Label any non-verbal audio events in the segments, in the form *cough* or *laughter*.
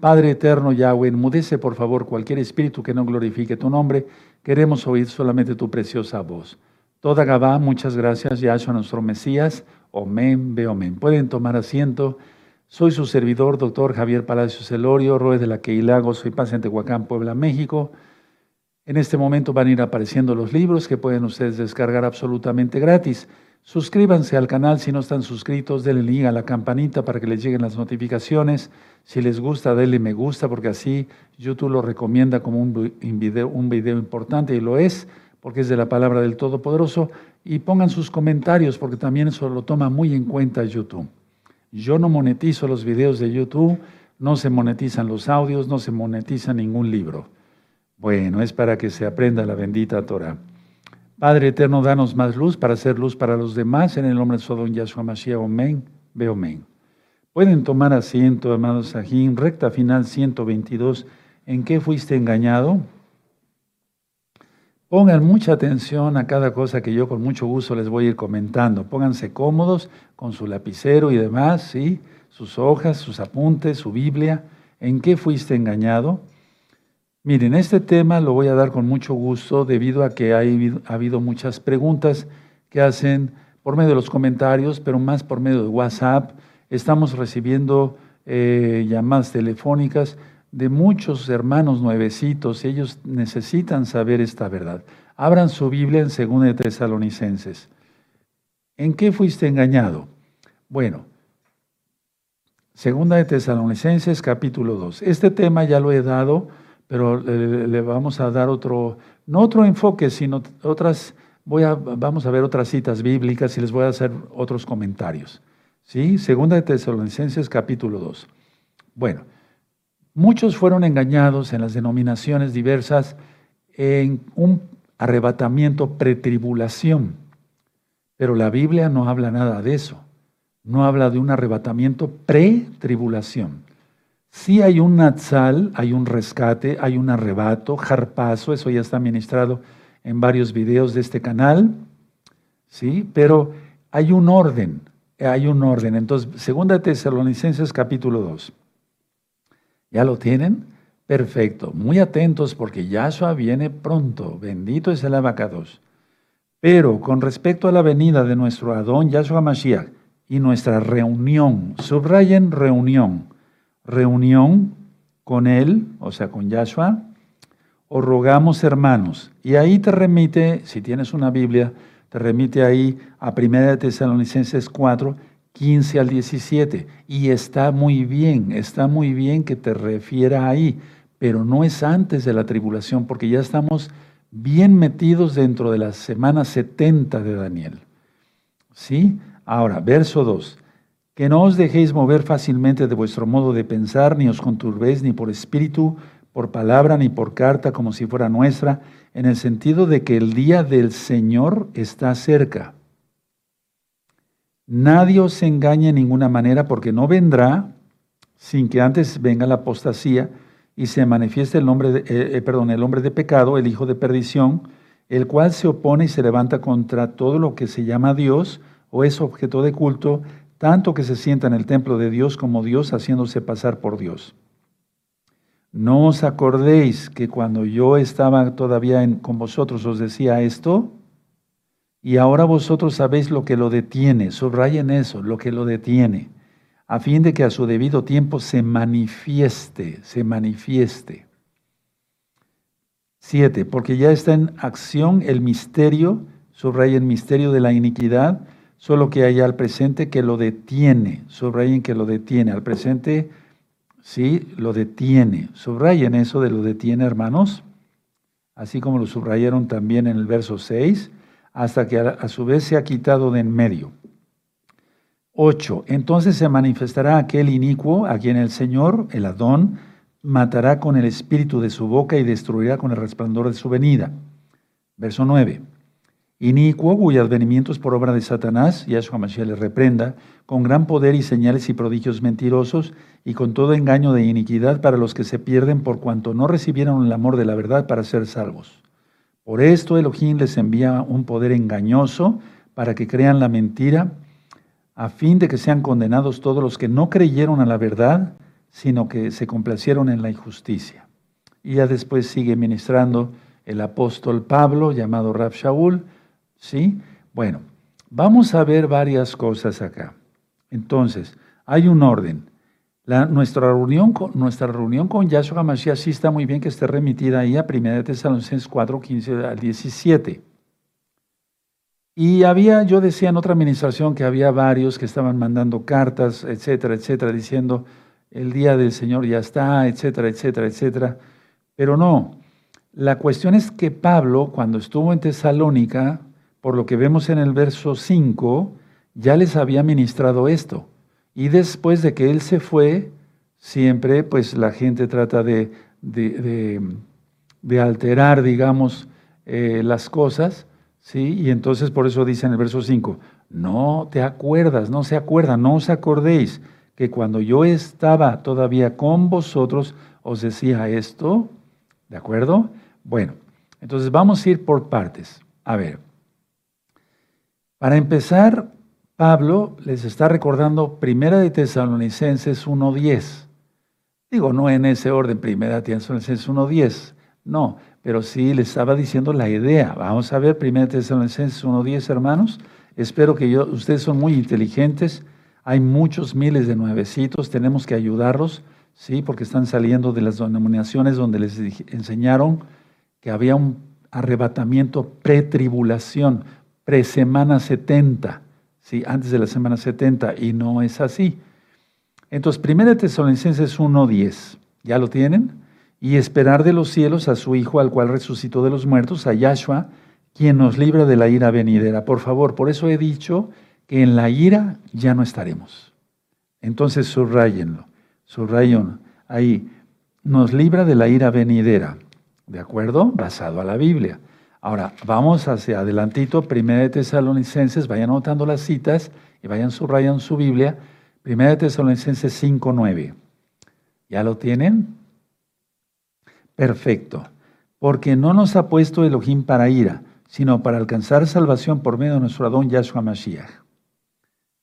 Padre eterno Yahweh, enmudece por favor cualquier espíritu que no glorifique tu nombre. Queremos oír solamente tu preciosa voz. Toda Gabá, muchas gracias, Yahshua nuestro Mesías. Omen, ve omen. Pueden tomar asiento. Soy su servidor, doctor Javier Palacios Elorio, Roes de la Queilago, soy paciente Tehuacán, Puebla, México. En este momento van a ir apareciendo los libros que pueden ustedes descargar absolutamente gratis. Suscríbanse al canal si no están suscritos, denle link a la campanita para que les lleguen las notificaciones. Si les gusta, denle me gusta porque así YouTube lo recomienda como un video, un video importante y lo es porque es de la palabra del Todopoderoso. Y pongan sus comentarios porque también eso lo toma muy en cuenta YouTube. Yo no monetizo los videos de YouTube, no se monetizan los audios, no se monetiza ningún libro. Bueno, es para que se aprenda la bendita Torah. Padre eterno, danos más luz para hacer luz para los demás. En el nombre de Sodom Yahshua Mashiach, Omen, ve Omen. Pueden tomar asiento, amados Sajín, recta final 122. ¿En qué fuiste engañado? Pongan mucha atención a cada cosa que yo con mucho gusto les voy a ir comentando. Pónganse cómodos con su lapicero y demás, ¿sí? sus hojas, sus apuntes, su Biblia. ¿En qué fuiste engañado? Miren, este tema lo voy a dar con mucho gusto debido a que ha habido muchas preguntas que hacen por medio de los comentarios, pero más por medio de WhatsApp. Estamos recibiendo eh, llamadas telefónicas de muchos hermanos nuevecitos y ellos necesitan saber esta verdad. Abran su Biblia en 2 de Tesalonicenses. ¿En qué fuiste engañado? Bueno, Segunda de Tesalonicenses capítulo 2. Este tema ya lo he dado pero le, vamos a dar otro, no otro enfoque, sino otras, vamos a ver otras citas bíblicas y les voy a hacer otros comentarios. ¿Sí? Segunda de Tesalonicenses capítulo 2. Bueno, muchos fueron engañados en las denominaciones diversas en un arrebatamiento pretribulación, pero la Biblia no habla nada de eso. No habla de un arrebatamiento pretribulación. Sí hay un natsal, hay un rescate, hay un arrebato, jarpazo, eso ya está ministrado en varios videos de este canal, ¿sí? Pero hay un orden, hay un orden. Entonces, segunda Tesalonicenses capítulo 2. ¿Ya lo tienen? Perfecto. Muy atentos porque Yahshua viene pronto. Bendito es el abacados. Pero con respecto a la venida de nuestro Adón Yahshua Mashiach y nuestra reunión, subrayen reunión reunión con Él, o sea, con Yahshua, o rogamos hermanos. Y ahí te remite, si tienes una Biblia, te remite ahí a 1 Tesalonicenses 4, 15 al 17. Y está muy bien, está muy bien que te refiera ahí, pero no es antes de la tribulación, porque ya estamos bien metidos dentro de la semana 70 de Daniel. ¿Sí? Ahora, verso 2 que no os dejéis mover fácilmente de vuestro modo de pensar, ni os conturbéis ni por espíritu, por palabra, ni por carta, como si fuera nuestra, en el sentido de que el día del Señor está cerca. Nadie os engañe en ninguna manera, porque no vendrá sin que antes venga la apostasía y se manifieste el, nombre de, eh, eh, perdón, el hombre de pecado, el hijo de perdición, el cual se opone y se levanta contra todo lo que se llama Dios o es objeto de culto, tanto que se sienta en el templo de Dios como Dios haciéndose pasar por Dios. ¿No os acordéis que cuando yo estaba todavía con vosotros os decía esto? Y ahora vosotros sabéis lo que lo detiene, subrayen eso, lo que lo detiene, a fin de que a su debido tiempo se manifieste, se manifieste. Siete, porque ya está en acción el misterio, subrayen misterio de la iniquidad, solo que hay al presente que lo detiene. Subrayen que lo detiene. Al presente, sí, lo detiene. Subrayen eso de lo detiene, hermanos. Así como lo subrayaron también en el verso 6, hasta que a su vez se ha quitado de en medio. 8. Entonces se manifestará aquel inicuo a quien el Señor, el Adón, matará con el espíritu de su boca y destruirá con el resplandor de su venida. Verso 9 inicuo, cuyo advenimiento es por obra de Satanás, y a su Mashiach le reprenda, con gran poder y señales y prodigios mentirosos, y con todo engaño de iniquidad para los que se pierden por cuanto no recibieron el amor de la verdad para ser salvos. Por esto Elohim les envía un poder engañoso para que crean la mentira, a fin de que sean condenados todos los que no creyeron a la verdad, sino que se complacieron en la injusticia. Y ya después sigue ministrando el apóstol Pablo, llamado Rab Shaul, ¿sí? Bueno, vamos a ver varias cosas acá. Entonces, hay un orden. nuestra, reunión con, nuestra reunión con Yahshua Mashiach sí está muy bien que esté remitida ahí a 1 Tesalonicenses 4, 15 al 17. Y había, yo decía en otra administración que había varios que estaban mandando cartas, etcétera, etcétera, diciendo el día del Señor ya está, etcétera, etcétera, etcétera. Pero no, la cuestión es que Pablo, cuando estuvo en Tesalónica, por lo que vemos en el verso 5, ya les había ministrado esto. Y después de que él se fue, siempre pues la gente trata de, de, alterar, digamos, eh, las cosas ¿Sí? Y entonces por eso dice en el verso 5, no te acuerdas, no se acuerdan, no os acordéis que cuando yo estaba todavía con vosotros os decía esto, ¿de acuerdo? Bueno, entonces vamos a ir por partes. A ver, para empezar, Pablo les está recordando Primera de Tesalonicenses 1.10. Digo, no en ese orden, Primera de Tesalonicenses 1.10, no, pero sí le estaba diciendo la idea. Vamos a ver 1 Tesalonicenses 1.10, hermanos. Espero que yo, ustedes son muy inteligentes. Hay muchos miles de nuevecitos, tenemos que ayudarlos, ¿sí? porque están saliendo de las denominaciones donde les enseñaron que había un arrebatamiento pre-tribulación, pre-semana 70, ¿sí? antes de la semana 70, y no es así. Entonces, 1 Tesalonicenses 1.10, ¿ya lo tienen? y esperar de los cielos a su Hijo, al cual resucitó de los muertos, a Yahshua, quien nos libra de la ira venidera. Por favor, por eso he dicho que en la ira ya no estaremos. Entonces subrayenlo, subrayen ahí, nos libra de la ira venidera, ¿de acuerdo? Basado a la Biblia. Ahora, vamos hacia adelantito, Primera de Tesalonicenses, vayan anotando las citas y vayan subrayando su Biblia, Primera de Tesalonicenses 5.9. ¿Ya lo tienen? Perfecto. Porque no nos ha puesto Elohim para ira, sino para alcanzar salvación por medio de nuestro Adón Yahshua Mashiach.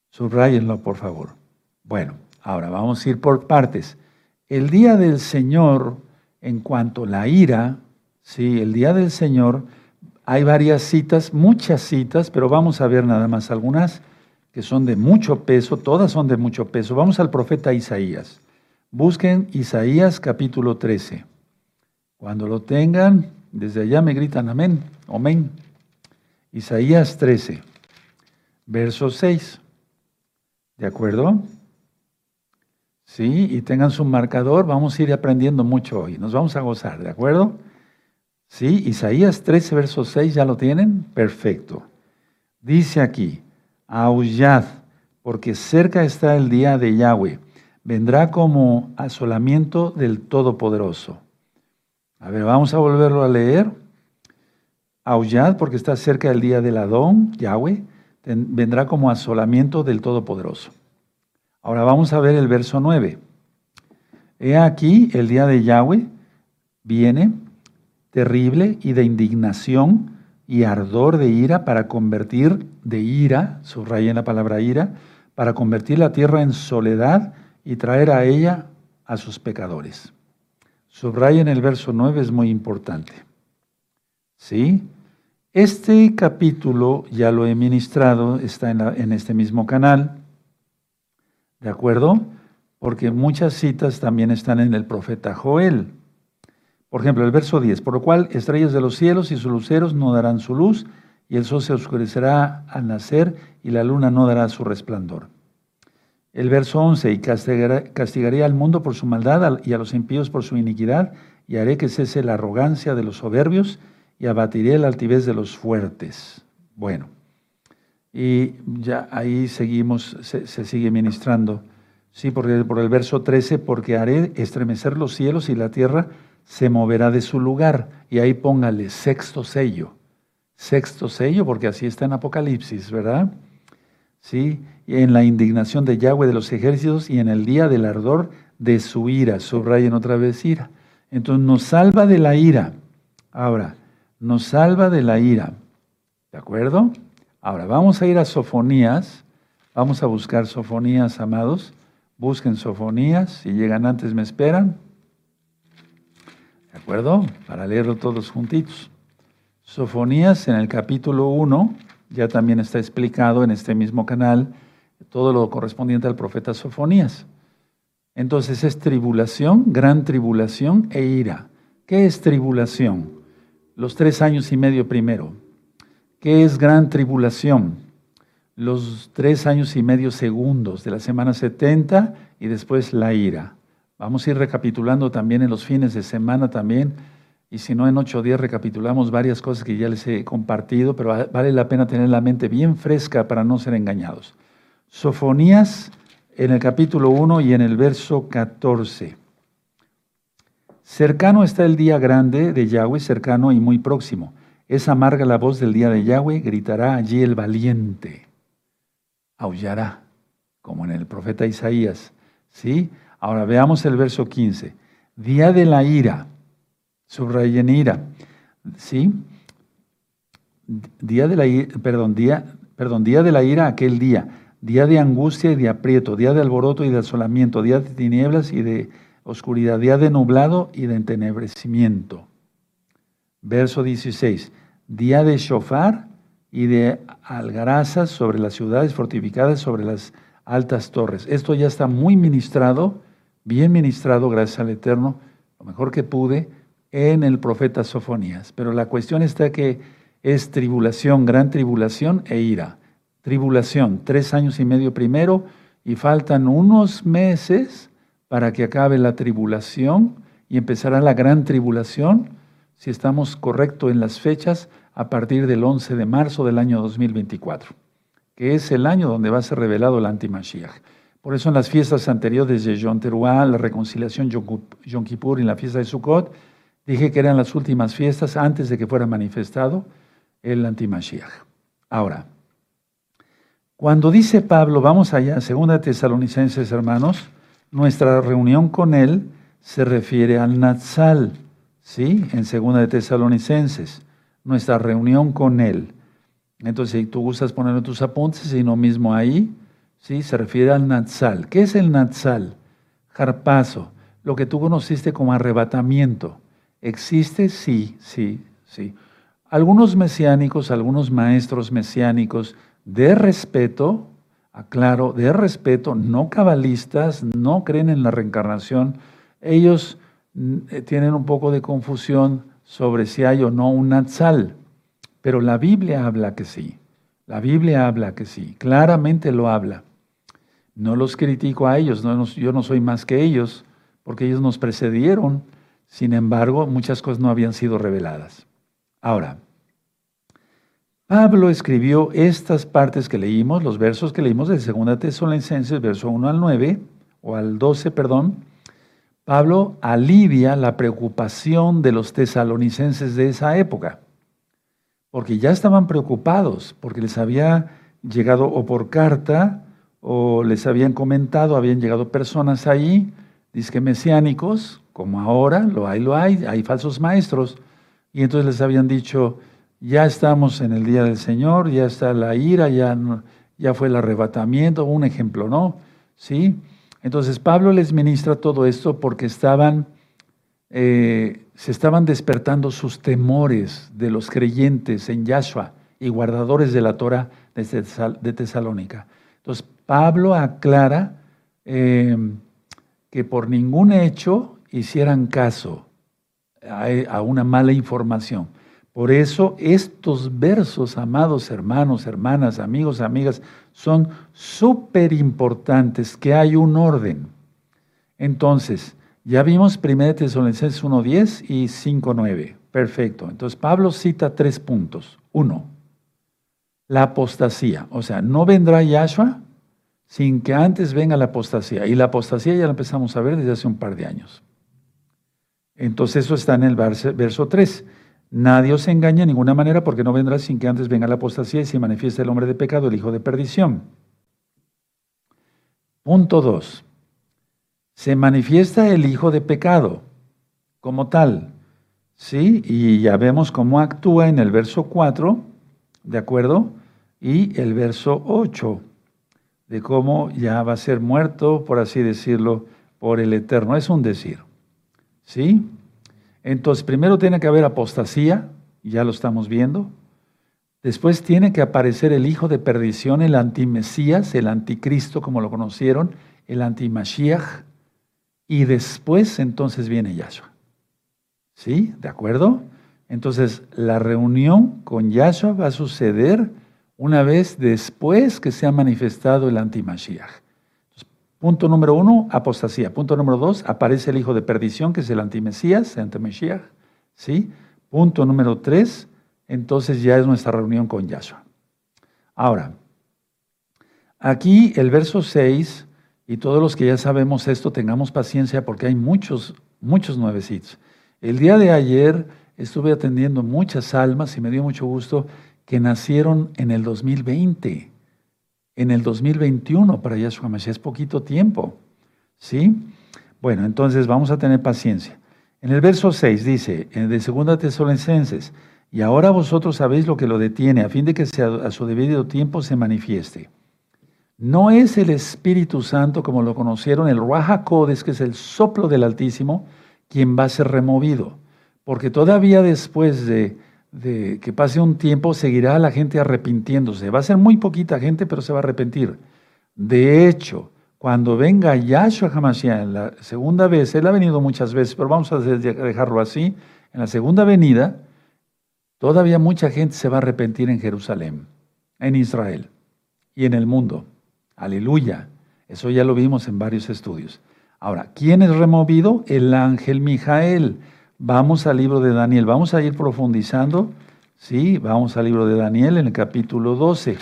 Subrayenlo, por favor. Bueno, ahora vamos a ir por partes. El día del Señor, en cuanto a la ira, sí, el día del Señor, hay varias citas, muchas citas, pero vamos a ver nada más algunas que son de mucho peso, todas son de mucho peso. Vamos al profeta Isaías. Busquen Isaías capítulo 13. Cuando lo tengan, desde allá me gritan amén, amén. Isaías 13, verso 6. ¿De acuerdo? Sí, y tengan su marcador, vamos a ir aprendiendo mucho hoy, nos vamos a gozar, ¿de acuerdo? Sí, Isaías 13, verso 6, ¿ya lo tienen? Perfecto. Dice aquí, aullad, porque cerca está el día de Yahweh, vendrá como asolamiento del Todopoderoso. A ver, vamos a volverlo a leer. Aullad, porque está cerca del día del Adón, Yahweh, vendrá como asolamiento del Todopoderoso. Ahora vamos a ver el verso 9. He aquí, el día de Yahweh viene terrible y de indignación y ardor de ira para convertir de ira, subrayen la palabra ira, para convertir la tierra en soledad y traer a ella a sus pecadores. Subrayen el verso 9, es muy importante. ¿Sí? Este capítulo ya lo he ministrado, está en, en este mismo canal. ¿De acuerdo? Porque muchas citas también están en el profeta Joel. Por ejemplo, el verso 10, por lo cual estrellas de los cielos y sus luceros no darán su luz, y el sol se oscurecerá al nacer, y la luna no dará su resplandor. El verso 11, y castigaré, al mundo por su maldad y a los impíos por su iniquidad, y haré que cese la arrogancia de los soberbios, y abatiré la altivez de los fuertes. Bueno, y ya ahí seguimos, se, sigue ministrando. Sí, porque por el verso 13, porque haré estremecer los cielos y la tierra se moverá de su lugar. Y ahí póngale sexto sello. Sexto sello, porque así está en Apocalipsis, ¿verdad? Sí, en la indignación de Yahweh de los ejércitos y en el día del ardor de su ira. Subrayen otra vez ira. Entonces nos salva de la ira. Ahora, nos salva de la ira. ¿De acuerdo? Ahora, vamos a ir a Sofonías. Vamos a buscar Sofonías, amados. Busquen Sofonías, si llegan antes me esperan. ¿De acuerdo? Para leerlo todos juntitos. Sofonías en el capítulo 1, ya también está explicado en este mismo canal todo lo correspondiente al profeta Sofonías. Entonces es tribulación, gran tribulación e ira. ¿Qué es tribulación? Los tres años y medio primero. ¿Qué es gran tribulación? Los tres años y medio segundos de la semana 70 y después la ira. Vamos a ir recapitulando también en los fines de semana también y si no en ocho días recapitulamos varias cosas que ya les he compartido, pero vale la pena tener la mente bien fresca para no ser engañados. Sofonías en el capítulo 1 y en el verso 14. Cercano está el día grande de Yahweh, cercano y muy próximo. Es amarga la voz del día de Yahweh, gritará allí el valiente. Aullará, como en el profeta Isaías. ¿Sí? Ahora veamos el verso 15. Día de la ira Subrayen ira. ¿Sí? Día de la ira, perdón, día, perdón, día de la ira, aquel día. Día de angustia y de aprieto, día de alboroto y de asolamiento, día de tinieblas y de oscuridad, día de nublado y de entenebrecimiento. Verso 16. Día de shofar y de algarazas sobre las ciudades fortificadas, sobre las altas torres. Esto ya está muy ministrado, bien ministrado, gracias al Eterno, lo mejor que pude en el profeta Sofonías. Pero la cuestión está que es tribulación, gran tribulación e ira. Tribulación, tres años y medio primero y faltan unos meses para que acabe la tribulación y empezará la gran tribulación, si estamos correctos en las fechas, a partir del 11 de marzo del año 2024, que es el año donde va a ser revelado el antimashiach. Por eso en las fiestas anteriores de Yom Teruah, la reconciliación Yom Kippur y la fiesta de Sukkot, Dije que eran las últimas fiestas antes de que fuera manifestado el antimashiach. Ahora, cuando dice Pablo, vamos allá, segunda Tesalonicenses, hermanos, nuestra reunión con él se refiere al Natsal, ¿sí? En segunda de Tesalonicenses, nuestra reunión con él. Entonces, si tú gustas poner tus apuntes, y no mismo ahí, ¿sí? Se refiere al Natsal. ¿Qué es el Natsal? Jarpazo, lo que tú conociste como arrebatamiento. ¿Existe? Sí, sí, sí. Algunos mesiánicos, algunos maestros mesiánicos de respeto, aclaro, de respeto, no cabalistas, no creen en la reencarnación, ellos mm, eh, tienen un poco de confusión sobre si hay o no un Natsal, pero la Biblia habla que sí, la Biblia habla que sí, claramente lo habla. No los critico a ellos, yo no soy más que ellos, porque ellos nos precedieron sin embargo, muchas cosas no habían sido reveladas. Ahora, Pablo escribió estas partes que leímos, los versos que leímos de 2 Tesalonicenses, verso 1 al 9, o al 12, perdón. Pablo alivia la preocupación de los tesalonicenses de esa época, porque ya estaban preocupados, porque les había llegado o por carta, o les habían comentado, habían llegado personas ahí, disque mesiánicos, como ahora, lo hay, lo hay, hay falsos maestros. Y entonces les habían dicho, ya estamos en el día del Señor, ya está la ira, ya, ya fue el arrebatamiento, un ejemplo, ¿no? ¿Sí? Entonces Pablo les ministra todo esto porque estaban, eh, se estaban despertando sus temores de los creyentes en Yahshua y guardadores de la Torah de Tesalónica. Entonces Pablo aclara eh, que por ningún hecho hicieran caso a, una mala información. Por eso estos versos, amados hermanos, hermanas, amigos, amigas, son súper importantes, que hay un orden. Entonces, ya vimos 1 Tesalonicenses 1.10 y 5.9. Perfecto. Entonces, Pablo cita tres puntos. Uno, la apostasía. O sea, no vendrá Yahshua sin que antes venga la apostasía. Y la apostasía ya la empezamos a ver desde hace un par de años. Entonces eso está en el verso 3. Nadie os engaña de ninguna manera porque no vendrá sin que antes venga la apostasía y se manifieste el hombre de pecado, el hijo de perdición. Punto 2. Se manifiesta el hijo de pecado como tal. ¿Sí? Y ya vemos cómo actúa en el verso 4, ¿de acuerdo? Y el verso 8. De cómo ya va a ser muerto, por así decirlo, por el Eterno. Es un decir. ¿Sí? Entonces, primero tiene que haber apostasía, ya lo estamos viendo. Después tiene que aparecer el hijo de perdición, el antimesías, el anticristo, como lo conocieron, el antimashiach. Y después entonces viene Yahshua. ¿Sí? ¿De acuerdo? Entonces, la reunión con Yahshua va a suceder una vez después que se ha manifestado el antimashiach. Punto número uno, apostasía. Punto número dos, aparece el hijo de perdición, que es el antimesías, el antimashiach. ¿Sí? Punto número tres, entonces ya es nuestra reunión con Yahshua. Ahora, aquí el verso 6, y todos los que ya sabemos esto, tengamos paciencia porque hay muchos, muchos nuevecitos. El día de ayer estuve atendiendo muchas almas y me dio mucho gusto que nacieron en el 2020, en el 2021 para Yahshua Mashiach. Es poquito tiempo. ¿Sí? Bueno, entonces vamos a tener paciencia. En el verso 6 dice, de segunda Tesalonicenses, y ahora vosotros sabéis lo que lo detiene, a fin de que a su debido tiempo se manifieste. No es el Espíritu Santo como lo conocieron, el Ruach que es el soplo del Altísimo, quien va a ser removido. Porque todavía después de, que pase un tiempo seguirá la gente arrepintiéndose. Va a ser muy poquita gente, pero se va a arrepentir. De hecho, cuando venga Yahshua HaMashiach en la segunda vez, él ha venido muchas veces, pero vamos a dejarlo así, en la segunda venida, todavía mucha gente se va a arrepentir en Jerusalén, en Israel y en el mundo. Aleluya. Eso ya lo vimos en varios estudios. Ahora, ¿quién es removido? El ángel Mijael. Vamos al libro de Daniel. Vamos a ir profundizando. Sí, vamos al libro de Daniel en el capítulo 12.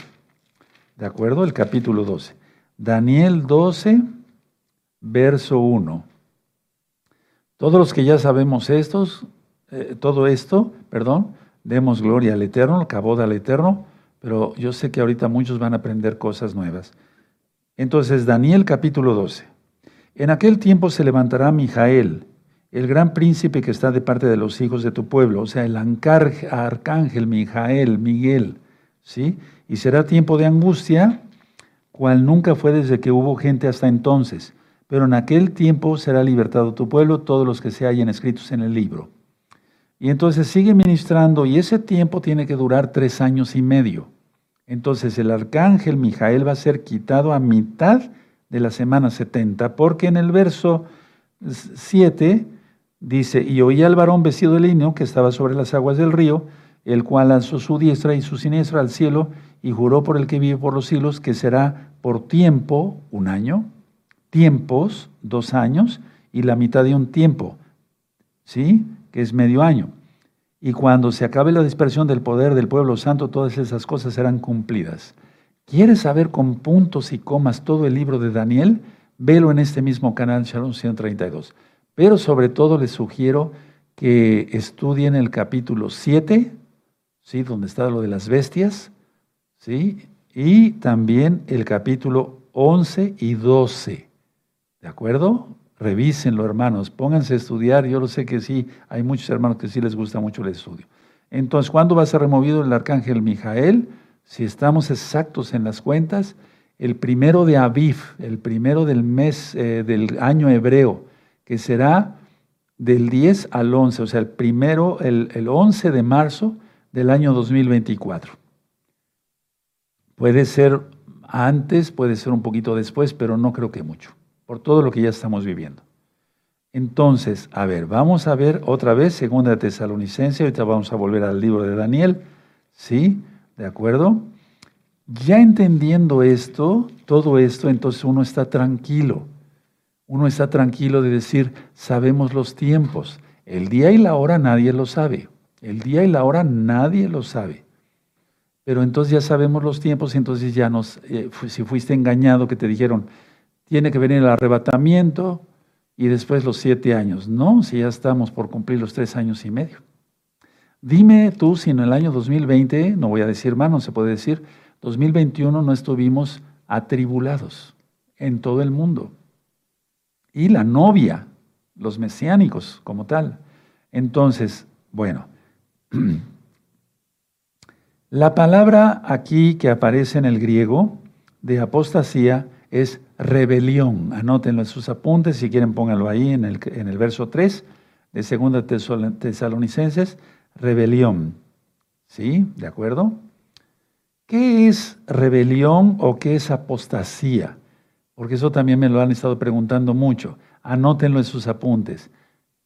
¿De acuerdo? El capítulo 12. Daniel 12, verso 1. Todos los que ya sabemos estos, eh, todo esto, perdón, demos gloria al Eterno, cabo al Eterno, pero yo sé que ahorita muchos van a aprender cosas nuevas. Entonces, Daniel capítulo 12. En aquel tiempo se levantará Mijael, el gran príncipe que está de parte de los hijos de tu pueblo, o sea, el arcángel Mijael, Miguel, ¿sí? Y será tiempo de angustia, cual nunca fue desde que hubo gente hasta entonces. Pero en aquel tiempo será libertado tu pueblo, todos los que se hayan escritos en el libro. Y entonces sigue ministrando, y ese tiempo tiene que durar tres años y medio. Entonces el arcángel Mijael va a ser quitado a mitad de la semana 70, porque en el verso 7 dice, y oía al varón vestido de lino que estaba sobre las aguas del río, el cual lanzó su diestra y su siniestra al cielo y juró por el que vive por los siglos que será por tiempo un año, tiempos dos años y la mitad de un tiempo, ¿sí? Que es medio año. Y cuando se acabe la dispersión del poder del pueblo santo, todas esas cosas serán cumplidas. ¿Quieres saber con puntos y comas todo el libro de Daniel? Velo en este mismo canal, Shalom 132. Pero sobre todo les sugiero que estudien el capítulo 7, ¿sí? donde está lo de las bestias, ¿sí? y también el capítulo 11 y 12. ¿De acuerdo? Revísenlo, hermanos, pónganse a estudiar. Yo lo sé que sí, hay muchos hermanos que sí les gusta mucho el estudio. Entonces, ¿cuándo va a ser removido el arcángel Mijael? Si estamos exactos en las cuentas, el primero de Aviv, el primero del mes eh, del año hebreo, que será del 10 al 11, o sea, el primero, el, el 11 de marzo del año 2024. Puede ser antes, puede ser un poquito después, pero no creo que mucho por todo lo que ya estamos viviendo. Entonces, a ver, vamos a ver otra vez segunda Tesalonicense, ahorita vamos a volver al libro de Daniel, ¿sí? ¿De acuerdo? Ya entendiendo esto, todo esto, entonces uno está tranquilo. Uno está tranquilo de decir, sabemos los tiempos. El día y la hora nadie lo sabe. El día y la hora nadie lo sabe. Pero entonces ya sabemos los tiempos, entonces ya nos, eh, si fuiste engañado que te dijeron, tiene que venir el arrebatamiento y después los siete años. No, si ya estamos por cumplir los tres años y medio. Dime tú si en el año 2020, no voy a decir más, no se puede decir, 2021 no estuvimos atribulados en todo el mundo. Y la novia, los mesiánicos como tal. Entonces, bueno, *clears throat* la palabra aquí que aparece en el griego de apostasía es rebelión. Anótenlo en sus apuntes, si quieren pónganlo ahí en el, en el verso 3 de 2 Tesalonicenses, rebelión. ¿Sí? ¿De acuerdo? ¿Qué es rebelión o qué es apostasía? Porque eso también me lo han estado preguntando mucho. Anótenlo en sus apuntes.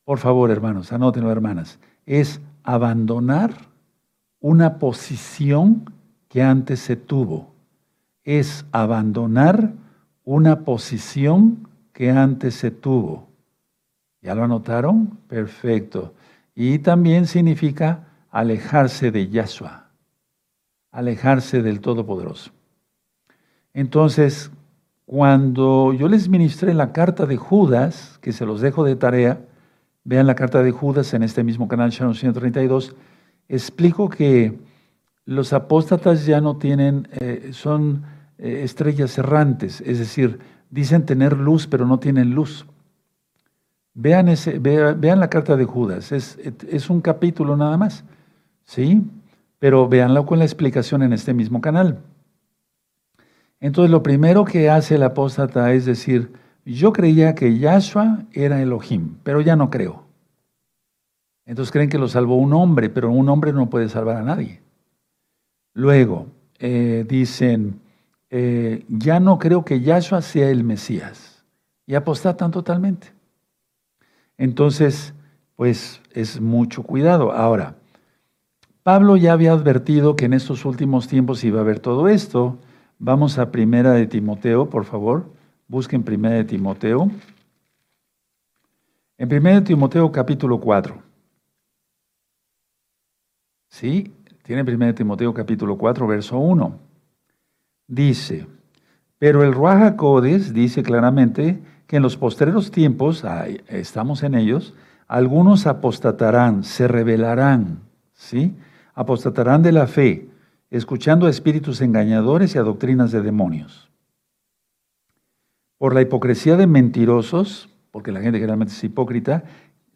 Por favor, hermanos, anótenlo, hermanas. Es abandonar una posición que antes se tuvo. Es abandonar una posición que antes se tuvo. ¿Ya lo anotaron? Perfecto. Y también significa alejarse de Yahshua, alejarse del Todopoderoso. Entonces, cuando yo les ministré la carta de Judas, que se los dejo de tarea, vean la carta de Judas en este mismo canal Shannon 132, explico que los apóstatas ya no tienen, eh, son eh, estrellas errantes, es decir, dicen tener luz, pero no tienen luz. Vean, ese, vean, la carta de Judas, es, un capítulo nada más, ¿sí? Pero véanlo con la explicación en este mismo canal. Entonces, lo primero que hace el apóstata es decir, yo creía que Yahshua era Elohim, pero ya no creo. Entonces creen que lo salvó un hombre, pero un hombre no puede salvar a nadie. Luego, eh, dicen, eh, ya no creo que Yahshua sea el Mesías. Y apostatan totalmente. Entonces, pues es mucho cuidado. Ahora, Pablo ya había advertido que en estos últimos tiempos iba a haber todo esto. Vamos a Primera de Timoteo, por favor. Busquen Primera de Timoteo. En Primera de Timoteo capítulo 4. ¿Sí? Tiene Primera de Timoteo capítulo 4, verso 1 dice, pero el Ruaja Codes dice claramente que en los postreros tiempos, estamos en ellos, algunos apostatarán, se rebelarán, ¿sí? Apostatarán de la fe, escuchando a espíritus engañadores y a doctrinas de demonios. Por la hipocresía de mentirosos, porque la gente generalmente es hipócrita,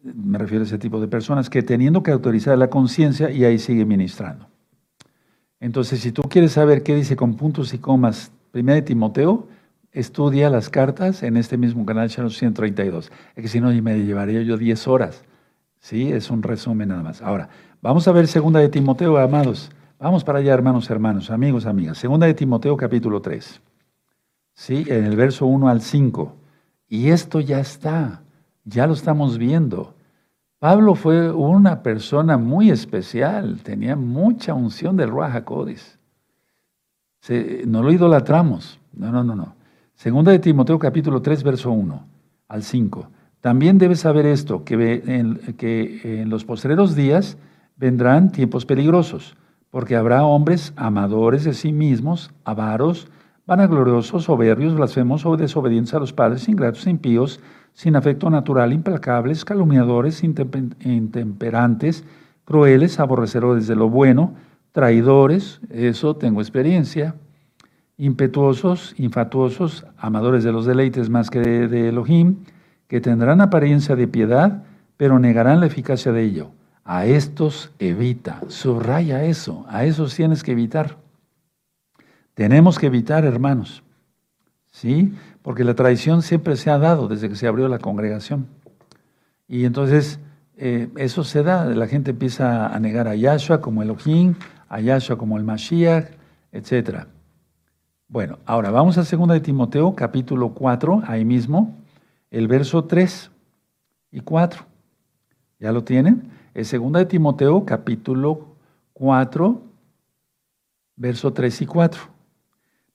me refiero a ese tipo de personas, que teniendo que autorizar la conciencia y ahí sigue ministrando. Entonces, si tú quieres saber qué dice con puntos y comas Primera de Timoteo, estudia las cartas en este mismo canal, Channel 132. Es que si no, me llevaría yo 10 horas. Sí, es un resumen nada más. Ahora, vamos a ver Segunda de Timoteo, amados. Vamos para allá, hermanos, hermanos, amigos, amigas. Segunda de Timoteo, capítulo 3. Sí, en el verso 1 al 5. Y esto ya está, ya lo estamos viendo. Pablo fue una persona muy especial, tenía mucha unción del Ruach No lo idolatramos, no, no, no, no. Segunda de Timoteo capítulo 3, verso 1 al 5. También debes saber esto, que en, que en los postreros días vendrán tiempos peligrosos, porque habrá hombres amadores de sí mismos, avaros, vanagloriosos, soberbios, blasfemos o desobedientes a los padres, ingratos, impíos, sin afecto natural, implacables, calumniadores, intemperantes, crueles, aborrecedores de lo bueno, traidores, eso tengo experiencia, impetuosos, infatuosos, amadores de los deleites más que de, Elohim, que tendrán apariencia de piedad, pero negarán la eficacia de ello. A estos evita, subraya eso, a esos tienes que evitar. Tenemos que evitar, hermanos. ¿Sí? porque la traición siempre se ha dado desde que se abrió la congregación. Y entonces eh, eso se da, la gente empieza a negar a Yahshua como Elohim, a Yahshua como el Mashiach, etc. Bueno, ahora vamos a 2 de Timoteo, capítulo 4, ahí mismo, el verso 3 y 4. ¿Ya lo tienen? Es 2 de Timoteo, capítulo 4, verso 3 y 4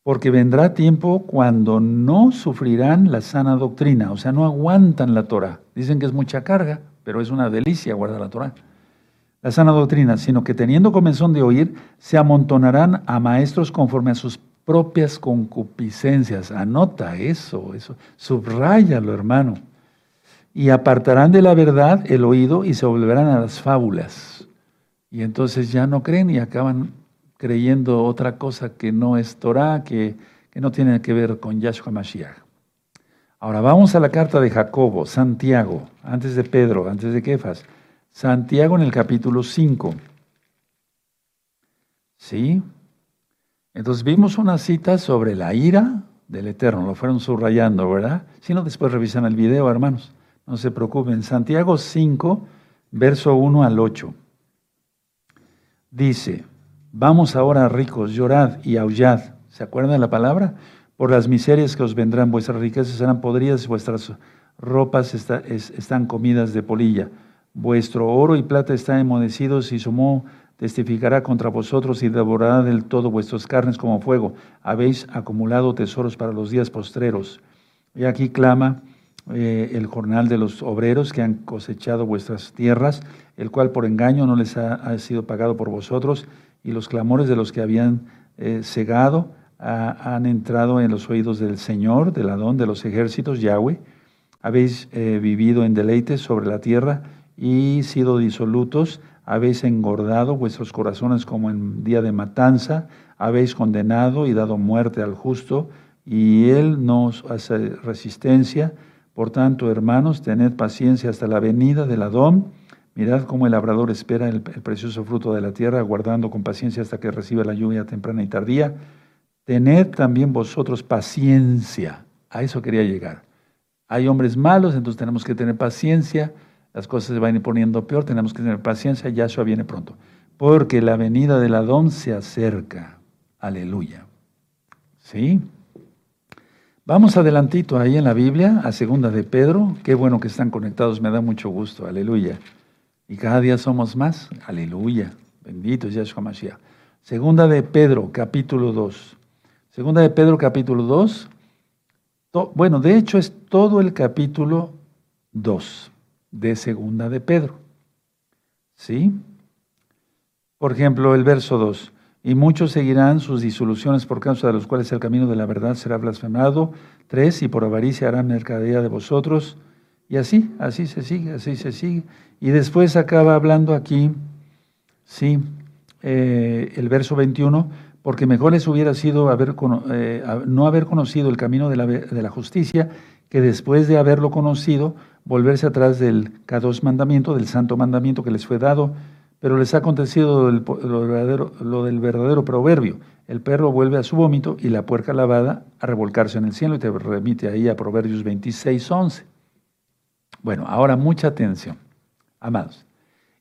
porque vendrá tiempo cuando no sufrirán la sana doctrina, o sea, no aguantan la Torah. Dicen que es mucha carga, pero es una delicia guardar la Torah. La sana doctrina, sino que teniendo comenzón de oír, se amontonarán a maestros conforme a sus propias concupiscencias. Anota eso, eso, subráyalo, hermano. Y apartarán de la verdad el oído y se volverán a las fábulas. Y entonces ya no creen y acaban creyendo otra cosa que no es Torah, que, que no tiene que ver con Yahshua Mashiach. Ahora vamos a la carta de Jacobo, Santiago, antes de Pedro, antes de Kefas. Santiago en el capítulo 5. ¿Sí? Entonces vimos una cita sobre la ira del Eterno, lo fueron subrayando, ¿verdad? Si no, después revisan el video, hermanos. No se preocupen. Santiago 5, verso 1 al 8. Dice, vamos ahora ricos, llorad y aullad. ¿Se acuerdan la palabra? Por las miserias que os vendrán, vuestras riquezas serán podridas y vuestras ropas están comidas de polilla. Vuestro oro y plata están enmudecidos y su moho testificará contra vosotros y devorará del todo vuestras carnes como fuego. Habéis acumulado tesoros para los días postreros. Y aquí clama eh, el jornal de los obreros que han cosechado vuestras tierras, el cual por engaño no les ha, sido pagado por vosotros, y los clamores de los que habían eh, cegado han entrado en los oídos del Señor, del Adón de los ejércitos, Yahweh. Habéis eh, vivido en deleites sobre la tierra y sido disolutos, habéis engordado vuestros corazones como en día de matanza, habéis condenado y dado muerte al justo, y él nos hace resistencia por tanto, hermanos, tened paciencia hasta la venida del Adón. Mirad cómo el labrador espera el, precioso fruto de la tierra, aguardando con paciencia hasta que reciba la lluvia temprana y tardía. Tened también vosotros paciencia. A eso quería llegar. Hay hombres malos, entonces tenemos que tener paciencia. Las cosas se van a ir poniendo peor, tenemos que tener paciencia. Yahshua viene pronto. Porque la venida del Adón se acerca. Aleluya. ¿Sí? Vamos adelantito ahí en la Biblia, a segunda de Pedro. Qué bueno que están conectados, me da mucho gusto. Aleluya. Y cada día somos más. Aleluya. Bendito es Yahshua Mashiach. Segunda de Pedro, capítulo 2. Segunda de Pedro, capítulo 2. Bueno, de hecho es todo el capítulo 2 de Segunda de Pedro. ¿Sí? Por ejemplo, el verso 2 y muchos seguirán sus disoluciones por causa de los cuales el camino de la verdad será blasfemado. Tres, y por avaricia harán mercadería de vosotros. Y así, así se sigue, así se sigue. Y después acaba hablando aquí, sí, eh, el verso 21, porque mejor les hubiera sido haber, eh, no haber conocido el camino de la, de la, justicia que después de haberlo conocido, volverse atrás del K2 mandamiento, del santo mandamiento que les fue dado pero les ha acontecido lo, del verdadero proverbio. El perro vuelve a su vómito y la puerca lavada a revolcarse en el cielo y te remite ahí a Proverbios 26, 11. Bueno, ahora mucha atención. Amados,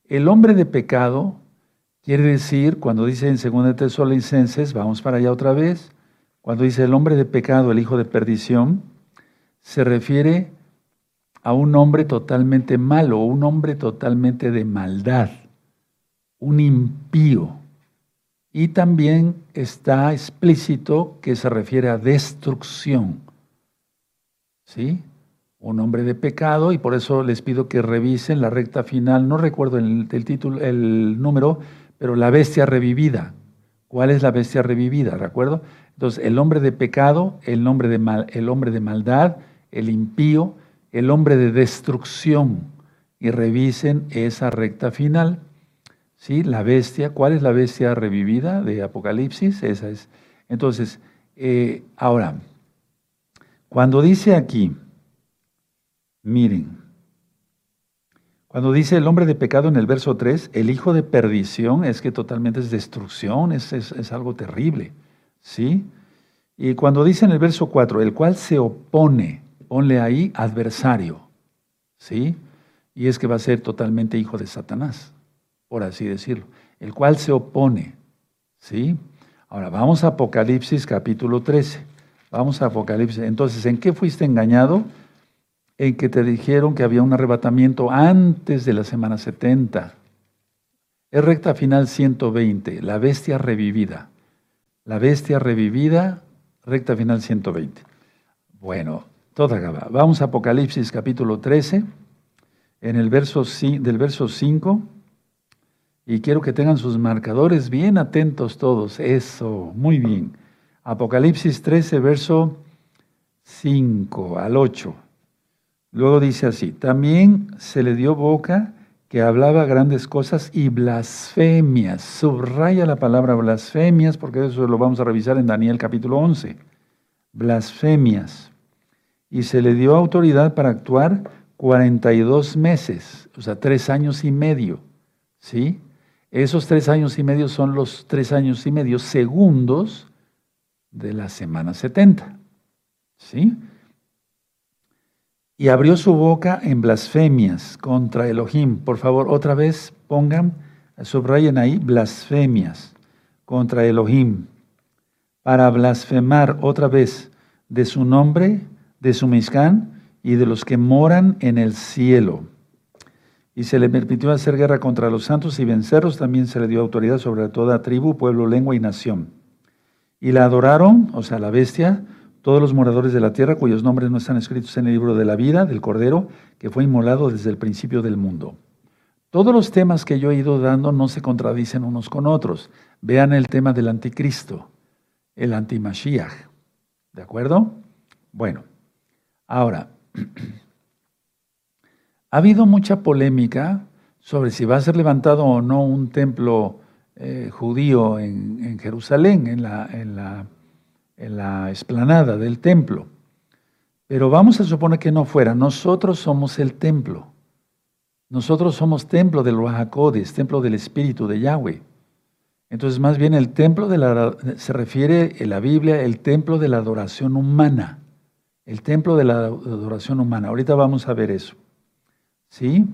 el hombre de pecado quiere decir, cuando dice en 2 Tesalonicenses, vamos para allá otra vez, cuando dice el hombre de pecado, el hijo de perdición, se refiere a un hombre totalmente malo, un hombre totalmente de maldad un impío. Y también está explícito que se refiere a destrucción. ¿Sí? Un hombre de pecado, y por eso les pido que revisen la recta final, no recuerdo el, título, el número, pero la bestia revivida. ¿Cuál es la bestia revivida? ¿De acuerdo? Entonces, el hombre de pecado, el, hombre de mal, el hombre de maldad, el impío, el hombre de destrucción. Y revisen esa recta final. ¿Sí? La bestia, ¿cuál es la bestia revivida de Apocalipsis? Esa es. Entonces, eh, ahora, cuando dice aquí, miren, cuando dice el hombre de pecado en el verso 3, el hijo de perdición, es que totalmente es destrucción, es, es algo terrible, ¿sí? Y cuando dice en el verso 4, el cual se opone, ponle ahí adversario, ¿sí? Y es que va a ser totalmente hijo de Satanás por así decirlo, el cual se opone. ¿Sí? Ahora vamos a Apocalipsis capítulo 13. Vamos a Apocalipsis. Entonces, ¿en qué fuiste engañado? En que te dijeron que había un arrebatamiento antes de la semana 70. Es recta final 120, la bestia revivida. La bestia revivida, recta final 120. Bueno, toda acaba. Vamos a Apocalipsis capítulo 13, en el verso, del verso 5 y quiero que tengan sus marcadores bien atentos todos. Eso, muy bien. Apocalipsis 13, verso 5 al 8. Luego dice así, también se le dio boca que hablaba grandes cosas y blasfemias. Subraya la palabra blasfemias porque eso lo vamos a revisar en Daniel capítulo 11. Blasfemias. Y se le dio autoridad para actuar 42 meses, o sea, tres años y medio. ¿Sí? Esos tres años y medio son los tres años y medio segundos de la semana 70. ¿Sí? Y abrió su boca en blasfemias contra Elohim. Por favor, otra vez pongan, subrayen ahí, blasfemias contra Elohim. Para blasfemar otra vez de su nombre, de su Mishkan y de los que moran en el cielo. Y se le permitió hacer guerra contra los santos y vencerlos. También se le dio autoridad sobre toda tribu, pueblo, lengua y nación. Y la adoraron, o sea, la bestia, todos los moradores de la tierra cuyos nombres no están escritos en el libro de la vida del Cordero, que fue inmolado desde el principio del mundo. Todos los temas que yo he ido dando no se contradicen unos con otros. Vean el tema del anticristo, el antimashiach. ¿De acuerdo? Bueno, ahora, *clears throat* ha habido mucha polémica sobre si va a ser levantado o no un templo eh, judío en, Jerusalén, en la, en, la, en la esplanada del templo. Pero vamos a suponer que no fuera. Nosotros somos el templo. Nosotros somos templo del Ruajacodes, templo del Espíritu de Yahweh. Entonces, más bien el templo de la, se refiere en la Biblia, el templo de la adoración humana. El templo de la adoración humana. Ahorita vamos a ver eso. ¿Sí?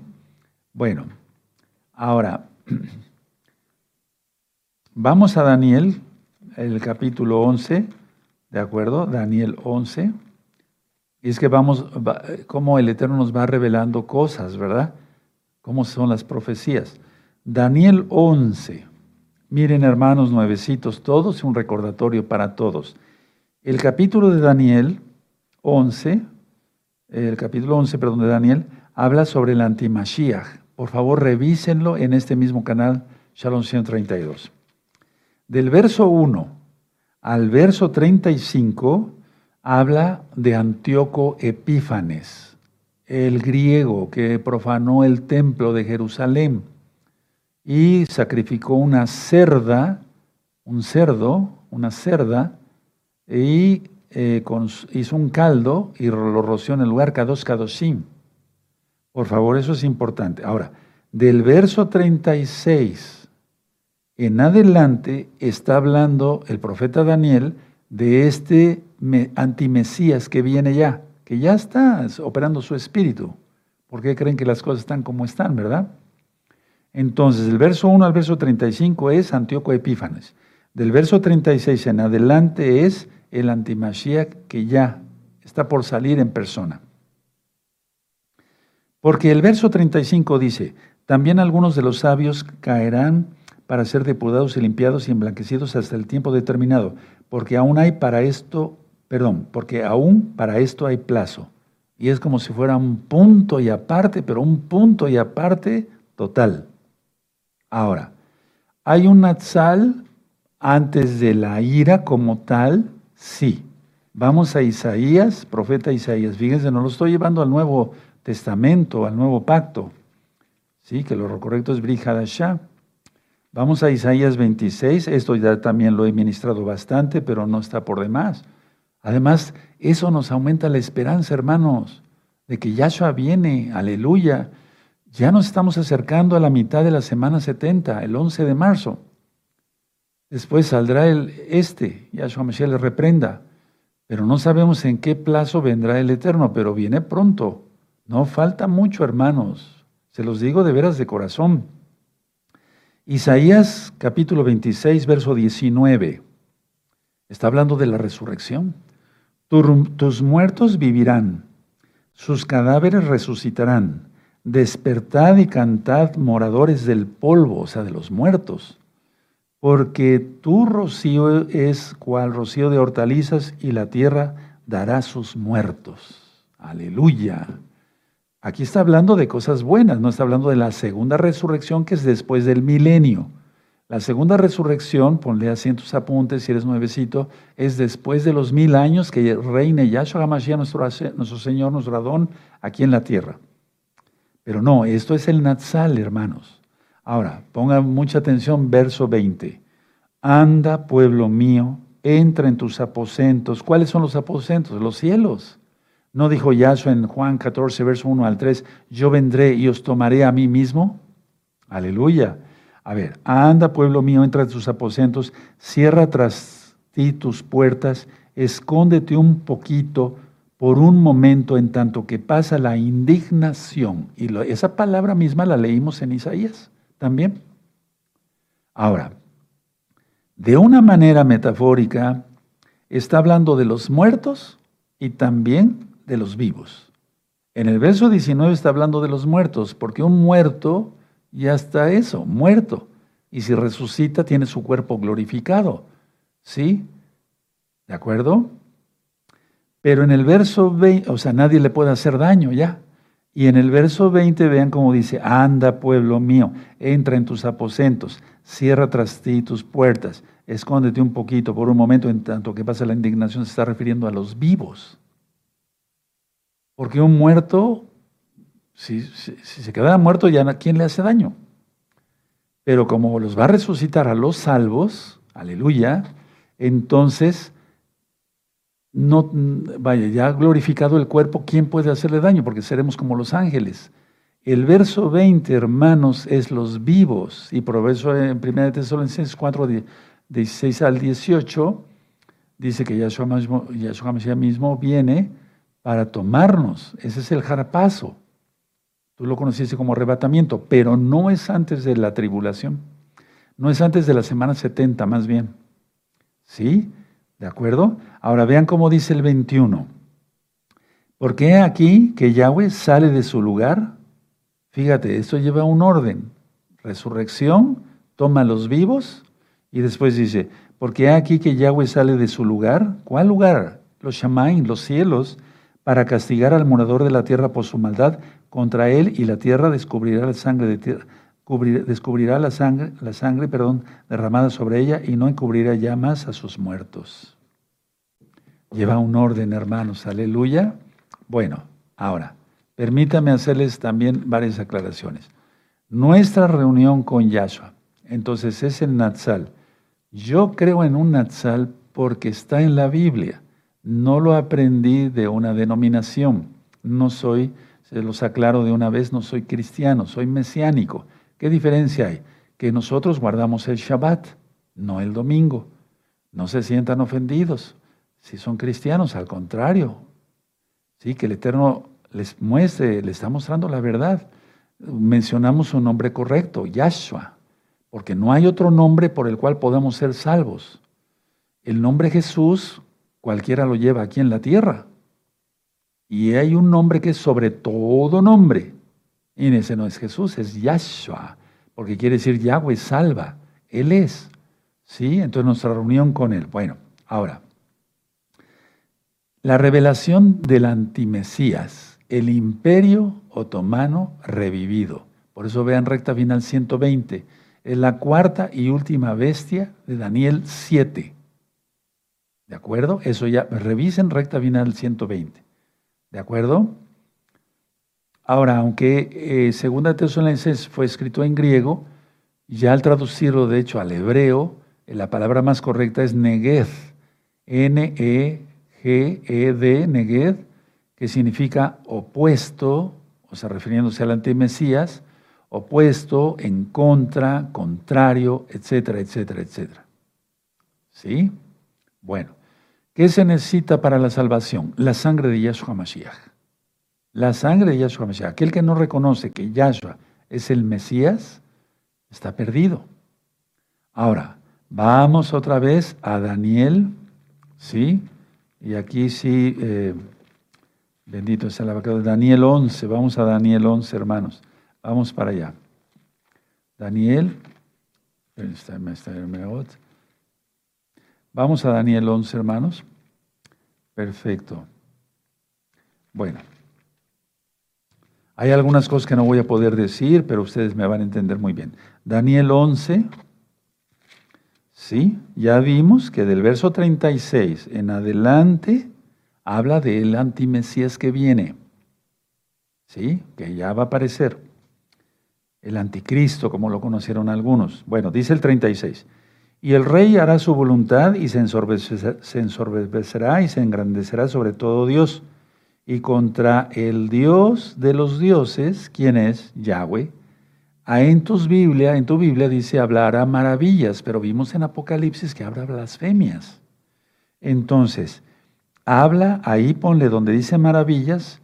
Bueno, ahora, *clears throat* vamos a Daniel, el capítulo 11, ¿de acuerdo? Daniel 11. Y es que vamos, como el Eterno nos va revelando cosas, ¿verdad? Cómo son las profecías. Daniel 11. Miren, hermanos nuevecitos, todos un recordatorio para todos. El capítulo de Daniel 11, el capítulo 11, perdón, de Daniel, habla sobre el antimashiach. Por favor, revísenlo en este mismo canal, Shalom 132. Del verso 1 al verso 35 habla de Antíoco Epífanes, el griego que profanó el templo de Jerusalén y sacrificó una cerda, un cerdo, una cerda, y eh, hizo un caldo y lo roció en el lugar Kadosh Kadoshim. Por favor, eso es importante. Ahora, del verso 36 en adelante está hablando el profeta Daniel de este antimesías que viene ya, que ya está operando su espíritu. ¿Por qué creen que las cosas están como están, verdad? Entonces, del verso 1 al verso 35 es Antíoco Epífanes. Del verso 36 en adelante es el antimashiach que ya está por salir en persona. Porque el verso 35 dice, también algunos de los sabios caerán para ser depurados y limpiados y emblanquecidos hasta el tiempo determinado, porque aún hay para esto, perdón, porque aún para esto hay plazo. Y es como si fuera un punto y aparte, pero un punto y aparte total. Ahora, ¿hay un Natsal antes de la ira como tal? Sí. Vamos a Isaías, profeta Isaías. Fíjense, no lo estoy llevando al Nuevo Testamento, al Nuevo Pacto. Sí, que lo correcto es Brihadashah. Vamos a Isaías 26. Esto ya también lo he ministrado bastante, pero no está por demás. Además, eso nos aumenta la esperanza, hermanos, de que Yahshua viene. Aleluya. Ya nos estamos acercando a la mitad de la semana 70, el 11 de marzo. Después saldrá el este, Yahshua Mashiach le reprenda. Pero no sabemos en qué plazo vendrá el Eterno, pero viene pronto. No falta mucho, hermanos. Se los digo de veras de corazón. Isaías capítulo 26, verso 19. Está hablando de la resurrección. Tus muertos vivirán, sus cadáveres resucitarán despertad y cantad moradores del polvo, o sea, de los muertos, porque tu rocío es cual rocío de hortalizas y la tierra dará sus muertos. Aleluya. Aquí está hablando de cosas buenas, no está hablando de la segunda resurrección que es después del milenio. La segunda resurrección, ponle así en tus apuntes si eres nuevecito, es después de los mil años que reine Yahshua HaMashiach, nuestro, nuestro Señor, nuestro Adón, aquí en la tierra. Pero no, esto es el Natsal, hermanos. Ahora, pongan mucha atención, verso 20. Anda, pueblo mío, entra en tus aposentos. ¿Cuáles son los aposentos? Los cielos. ¿No dijo Yahshua en Juan 14, verso 1 al 3, yo vendré y os tomaré a mí mismo? Aleluya. A ver, anda, pueblo mío, entra en tus aposentos, cierra tras ti tus puertas, escóndete un poquito por un momento en tanto que pasa la indignación. Y esa palabra misma la leímos en Isaías también. Ahora, de una manera metafórica, está hablando de los muertos y también de los vivos. En el verso 19 está hablando de los muertos, porque un muerto ya está eso, muerto. Y si resucita, tiene su cuerpo glorificado. ¿Sí? ¿De acuerdo? Pero en el verso 20, o sea, nadie le puede hacer daño ya. Y en el verso 20 vean cómo dice, anda pueblo mío, entra en tus aposentos, cierra tras ti tus puertas, escóndete un poquito por un momento en tanto que pasa la indignación, se está refiriendo a los vivos. Porque un muerto, si, se quedara muerto, ya quién le hace daño. Pero como los va a resucitar a los salvos, aleluya, entonces, no, vaya, ya glorificado el cuerpo, ¿quién puede hacerle daño? Porque seremos como los ángeles. El verso 20, hermanos, es los vivos. Y por eso en 1 Tesalonicenses 4, 16 al 18, dice que Yahshua Yahshua mismo viene para tomarnos. Ese es el jarapazo. Tú lo conociste como arrebatamiento, pero no es antes de la tribulación. No es antes de la semana 70, más bien. ¿Sí? ¿De acuerdo? Ahora vean cómo dice el 21. Porque aquí que Yahweh sale de su lugar. Fíjate, esto lleva un orden. Resurrección, toma a los vivos y después dice, porque aquí que Yahweh sale de su lugar. ¿Cuál lugar? Los Shamaim, los cielos, para castigar al morador de la tierra por su maldad. Contra él y la tierra descubrirá la sangre la sangre perdón, derramada sobre ella y no encubrirá ya más a sus muertos. Lleva un orden, hermanos, aleluya. Bueno, ahora, permítame hacerles también varias aclaraciones. Nuestra reunión con Yahshua, entonces es el Natsal. Yo creo en un Natsal porque está en la Biblia. No lo aprendí de una denominación. No soy, se los aclaro de una vez, no soy cristiano, soy mesiánico. ¿Qué diferencia hay? Que nosotros guardamos el Shabbat, no el domingo. No se sientan ofendidos si son cristianos, al contrario. Sí, que el Eterno les muestre, le está mostrando la verdad. Mencionamos un nombre correcto, Yahshua, porque no hay otro nombre por el cual podamos ser salvos. El nombre Jesús, cualquiera lo lleva aquí en la tierra. Y hay un nombre que es sobre todo nombre, y ese no es Jesús, es Yahshua, porque quiere decir Yahweh salva. Él es. ¿Sí? Entonces nuestra reunión con Él. Bueno, ahora, la revelación del antimesías, el imperio otomano revivido. Por eso vean recta final 120. Es la cuarta y última bestia de Daniel 7. ¿De acuerdo? Eso ya, revisen recta final 120. ¿De acuerdo? Ahora, aunque eh, Segunda Tesalonicenses fue escrito en griego, ya al traducirlo de hecho al hebreo, la palabra más correcta es Neged, N-E-G-E-D, Neged, que significa opuesto, o sea, refiriéndose al antimesías, opuesto, en contra, contrario, etcétera, etcétera, etcétera. ¿Sí? Bueno, ¿qué se necesita para la salvación? La sangre de Yahshua Mashiach. La sangre de Yahshua Mesías. Aquel que no reconoce que Yahshua es el Mesías, está perdido. Ahora, vamos otra vez a Daniel, ¿sí? Y aquí sí, eh, bendito sea la vaca Daniel 11. Vamos a Daniel 11, hermanos. Vamos para allá. Daniel, vamos a Daniel 11, hermanos. Perfecto. Bueno. Hay algunas cosas que no voy a poder decir, pero ustedes me van a entender muy bien. Daniel 11, sí, ya vimos que del verso 36 en adelante habla del antimesías que viene, sí, que ya va a aparecer. El anticristo, como lo conocieron algunos. Bueno, dice el 36. Y el rey hará su voluntad y se ensorbecerá y se engrandecerá sobre todo Dios y contra el Dios de los dioses, ¿quién es? Yahweh. Ah, en tu Biblia, en tu Biblia dice hablará maravillas, pero vimos en Apocalipsis que habrá blasfemias. Entonces, habla, ahí ponle donde dice maravillas,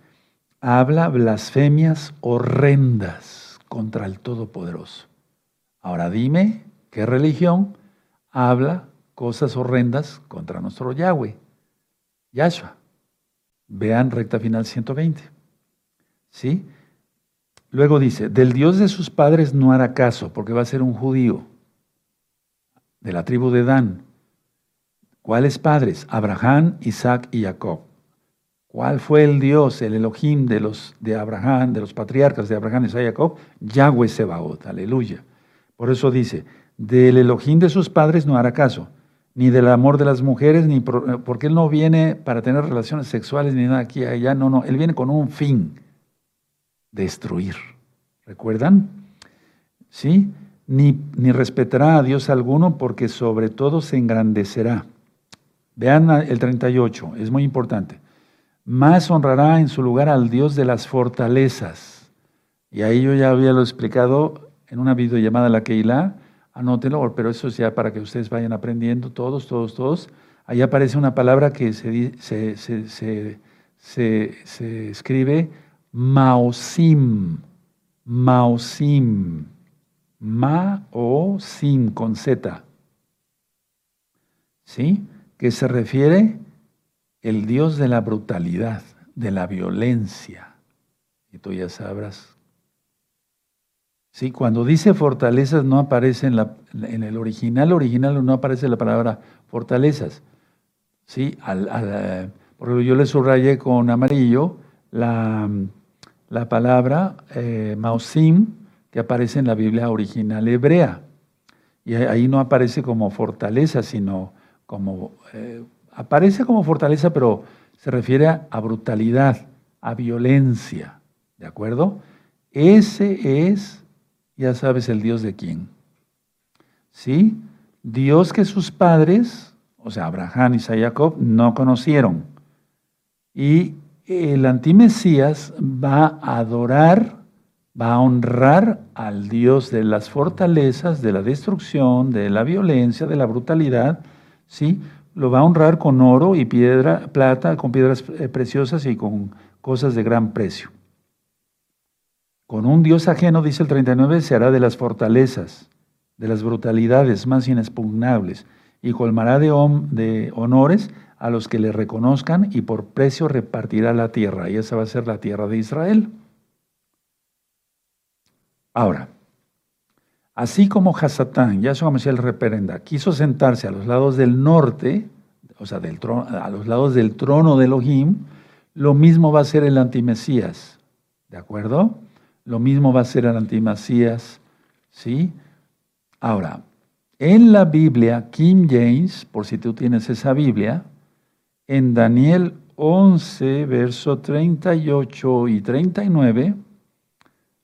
habla blasfemias horrendas contra el Todopoderoso. Ahora dime, ¿qué religión habla cosas horrendas contra nuestro Yahweh? Yahshua. Vean recta final 120. ¿Sí? Luego dice, del Dios de sus padres no hará caso, porque va a ser un judío de la tribu de Dan. ¿Cuáles padres? Abraham, Isaac y Jacob. ¿Cuál fue el Dios, el Elohim de los de Abraham, de los patriarcas de Abraham, Isaac y Jacob? Yahweh Sebaot, aleluya. Por eso dice, del Elohim de sus padres no hará caso, ni del amor de las mujeres, ni porque él no viene para tener relaciones sexuales ni nada aquí allá, no, no, él viene con un fin, destruir. ¿Recuerdan? ¿Sí? Ni, ni respetará a Dios alguno porque sobre todo se engrandecerá. Vean el 38, es muy importante. Más honrará en su lugar al Dios de las fortalezas. Y ahí yo ya había lo explicado en una videollamada a la Keilah, anótenlo, pero eso es ya para que ustedes vayan aprendiendo todos, todos, todos. Ahí aparece una palabra que se, se, se, se escribe Maosim, Maosim, Maosim con Z. ¿Sí? Que se refiere el Dios de la brutalidad, de la violencia. Y tú ya sabrás Sí, cuando dice fortalezas no aparece en, la, en, el original, original no aparece la palabra fortalezas. Sí, al, al, porque yo le subrayé con amarillo la, la palabra eh, mausim que aparece en la Biblia original hebrea. Y ahí no aparece como fortaleza, sino como... Eh, aparece como fortaleza, pero se refiere a brutalidad, a violencia. ¿De acuerdo? Ese es ya sabes el Dios de quién. ¿Sí? Dios que sus padres, o sea, Abraham y Jacob, no conocieron. Y el antimesías va a adorar, va a honrar al Dios de las fortalezas, de la destrucción, de la violencia, de la brutalidad, ¿sí? Lo va a honrar con oro y piedra, plata, con piedras eh, preciosas y con cosas de gran precio. Con un Dios ajeno, dice el 39, se hará de las fortalezas, de las brutalidades más inexpugnables, y colmará de, honores a los que le reconozcan y por precio repartirá la tierra. Y esa va a ser la tierra de Israel. Ahora, así como Hasatán, Yahshua Mashiach el reperenda, quiso sentarse a los lados del norte, o sea, del trono, a los lados del trono de Elohim, lo mismo va a ser el antimesías. ¿De acuerdo? Lo mismo va a ser el antimacías, ¿sí? Ahora, en la Biblia, King James, por si tú tienes esa Biblia, en Daniel 11, verso 38 y 39,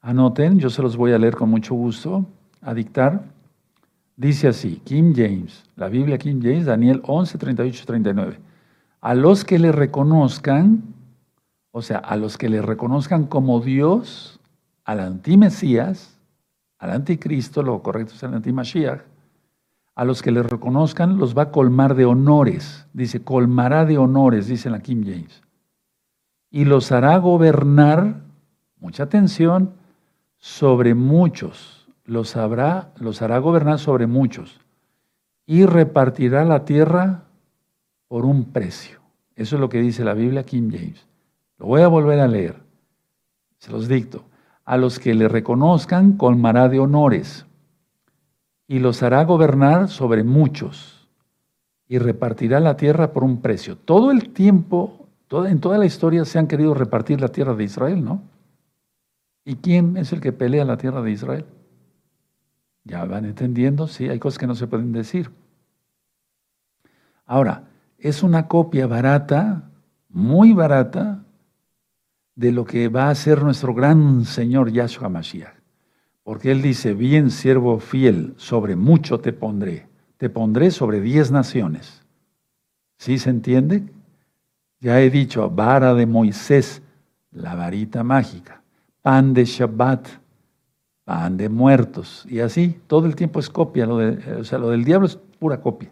anoten, yo se los voy a leer con mucho gusto, a dictar. Dice así, King James, la Biblia King James, Daniel 11, 38 y 39. A los que le reconozcan, o sea, a los que le reconozcan como Dios, al antimesías, al anticristo, lo correcto es el antimashiach, a los que le reconozcan los va a colmar de honores. Dice, colmará de honores, dice la King James. Y los hará gobernar, mucha atención, sobre muchos. Los, habrá, los hará gobernar sobre muchos. Y repartirá la tierra por un precio. Eso es lo que dice la Biblia King James. Lo voy a volver a leer. Se los dicto. A los que le reconozcan colmará de honores y los hará gobernar sobre muchos y repartirá la tierra por un precio. Todo el tiempo, en toda la historia se han querido repartir la tierra de Israel, ¿no? ¿Y quién es el que pelea la tierra de Israel? Ya van entendiendo, sí, hay cosas que no se pueden decir. Ahora, es una copia barata, muy barata, de lo que va a ser nuestro gran Señor Yahshua Mashiach. Porque Él dice, bien siervo fiel, sobre mucho te pondré. Te pondré sobre diez naciones. ¿Sí se entiende? Ya he dicho, vara de Moisés, la varita mágica. Pan de Shabbat, pan de muertos. Y así, todo el tiempo es copia. Lo de, o sea, lo del diablo es pura copia.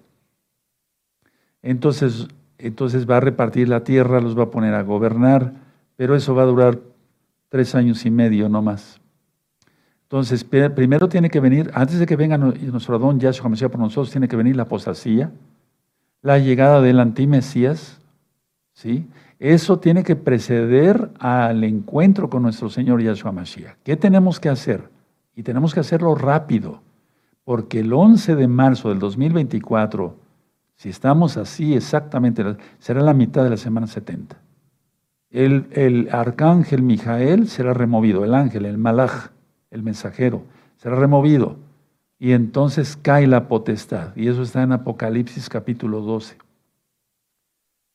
Entonces, entonces va a repartir la tierra, los va a poner a gobernar, pero eso va a durar tres años y medio no más. Entonces, primero tiene que venir, antes de que venga nuestro Adón Yahshua Mesías por nosotros, tiene que venir la apostasía, la llegada del antimesías, ¿sí? Eso tiene que preceder al encuentro con nuestro Señor Yahshua Mashiach. ¿Qué tenemos que hacer? Y tenemos que hacerlo rápido, porque el 11 de marzo del 2024, si estamos así exactamente, será la mitad de la semana 70. El, el arcángel Mijael será removido, el ángel, el malach, el mensajero, será removido. Y entonces cae la potestad. Y eso está en Apocalipsis capítulo 12.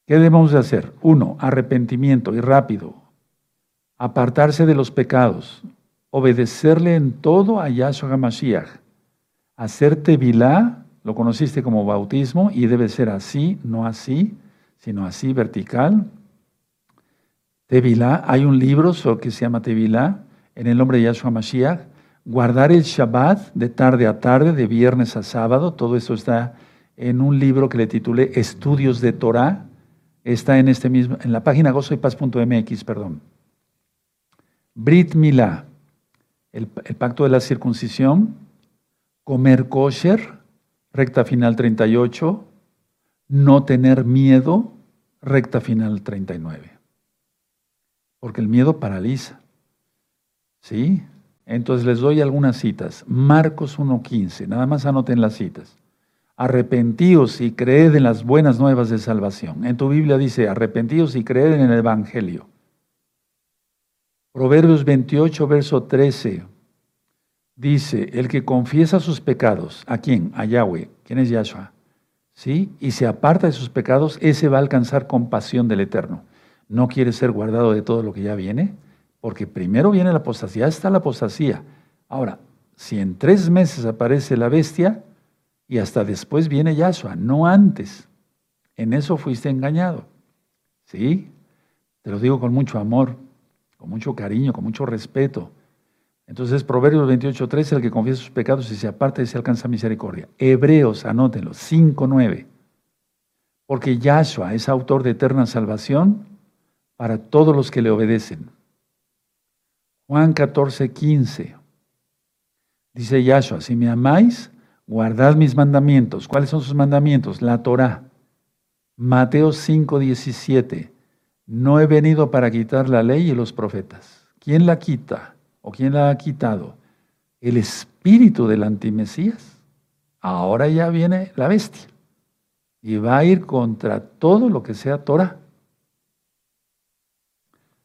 ¿Qué debemos de hacer? Uno, arrepentimiento y rápido. Apartarse de los pecados. Obedecerle en todo a Yahshua HaMashiach. Hacer tevilá, lo conociste como bautismo, y debe ser así, no así, sino así, vertical. Tevilá, hay un libro que se llama Tevilá, en el nombre de Yahshua HaMashiach. Guardar el Shabbat de tarde a tarde, de viernes a sábado, todo eso está en un libro que le titulé Estudios de Torah está en este mismo, en la página gozoypaz.mx, perdón. Brit Milá, el, el, pacto de la circuncisión, comer kosher, recta final 38, no tener miedo, recta final 39. Porque el miedo paraliza. ¿Sí? Entonces les doy algunas citas. Marcos 1.15, nada más anoten las citas arrepentíos y creed en las buenas nuevas de salvación. En tu Biblia dice, arrepentíos y creed en el Evangelio. Proverbios 28, verso 13, dice, el que confiesa sus pecados, ¿a quién? A Yahweh. ¿Quién es Yahshua? ¿Sí? Y se aparta de sus pecados, ese va a alcanzar compasión del Eterno. ¿No quiere ser guardado de todo lo que ya viene? Porque primero viene la apostasía, está la apostasía. Ahora, si en tres meses aparece la bestia, y hasta después viene Yahshua, no antes. En eso fuiste engañado. ¿Sí? Te lo digo con mucho amor, con mucho cariño, con mucho respeto. Entonces, Proverbios 28, 13, el que confiesa sus pecados y se aparta y se alcanza misericordia. Hebreos, anótenlo, 5, 9. Porque Yahshua es autor de eterna salvación para todos los que le obedecen. Juan 14, 15. Dice Yahshua, si me amáis, guardad mis mandamientos. ¿Cuáles son sus mandamientos? La Torah. Mateo 5, 17. No he venido para quitar la ley y los profetas. ¿Quién la quita o quién la ha quitado? El espíritu del antimesías. Ahora ya viene la bestia y va a ir contra todo lo que sea Torah.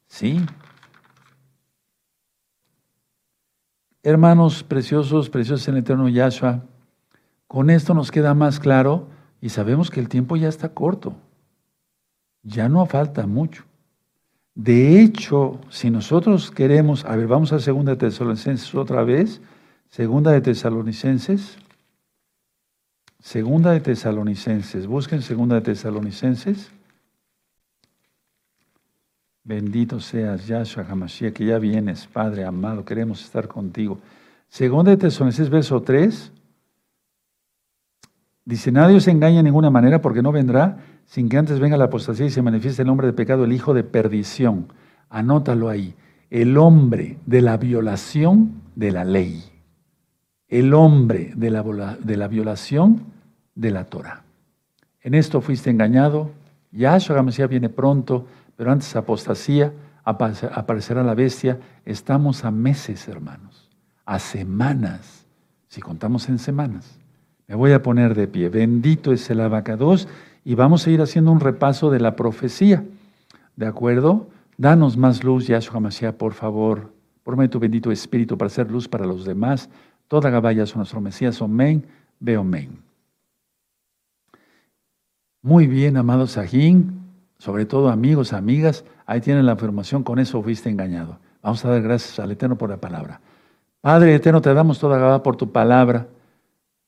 Sí. Hermanos preciosos, preciosos en el eterno Yahshua, con esto nos queda más claro y sabemos que el tiempo ya está corto. Ya no falta mucho. De hecho, si nosotros queremos, a ver, vamos a Segunda de Tesalonicenses otra vez. Segunda de Tesalonicenses. Segunda de Tesalonicenses. Busquen Segunda de Tesalonicenses. Bendito seas, Yahshua Hamashiach, que ya vienes, Padre amado, queremos estar contigo. Segunda de Tesalonicenses, verso 3. Dice, nadie se engaña de ninguna manera porque no vendrá sin que antes venga la apostasía y se manifieste el hombre de pecado, el hijo de perdición. Anótalo ahí. El hombre de la violación de la ley. El hombre de la, de la violación de la Torah. En esto fuiste engañado. Yahshua Mesías viene pronto, pero antes apostasía, aparecerá la bestia. Estamos a meses, hermanos, a semanas, si contamos en semanas me voy a poner de pie. Bendito es el abacados y vamos a ir haciendo un repaso de la profecía. ¿De acuerdo? Danos más luz, Yahshua Mashiach, por favor. De tu bendito Espíritu para hacer luz para los demás. Toda Gabaya son nuestro Mesías. Amén. Veo amén. Muy bien, amados Sajín, sobre todo amigos, amigas, ahí tienen la información, con eso fuiste engañado. Vamos a dar gracias al Eterno por la palabra. Padre Eterno, te damos toda Gabá por tu palabra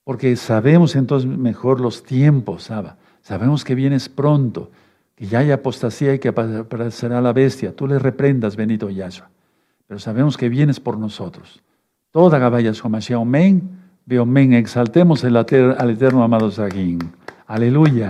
porque sabemos entonces mejor los tiempos, Saba. Sabemos que vienes pronto, que ya hay apostasía y que aparecerá la bestia. Tú le reprendas, bendito Yahshua. Pero sabemos que vienes por nosotros. Toda Gabaya Mashiach, amén. Exaltemos al eterno amado Sagín. Aleluya.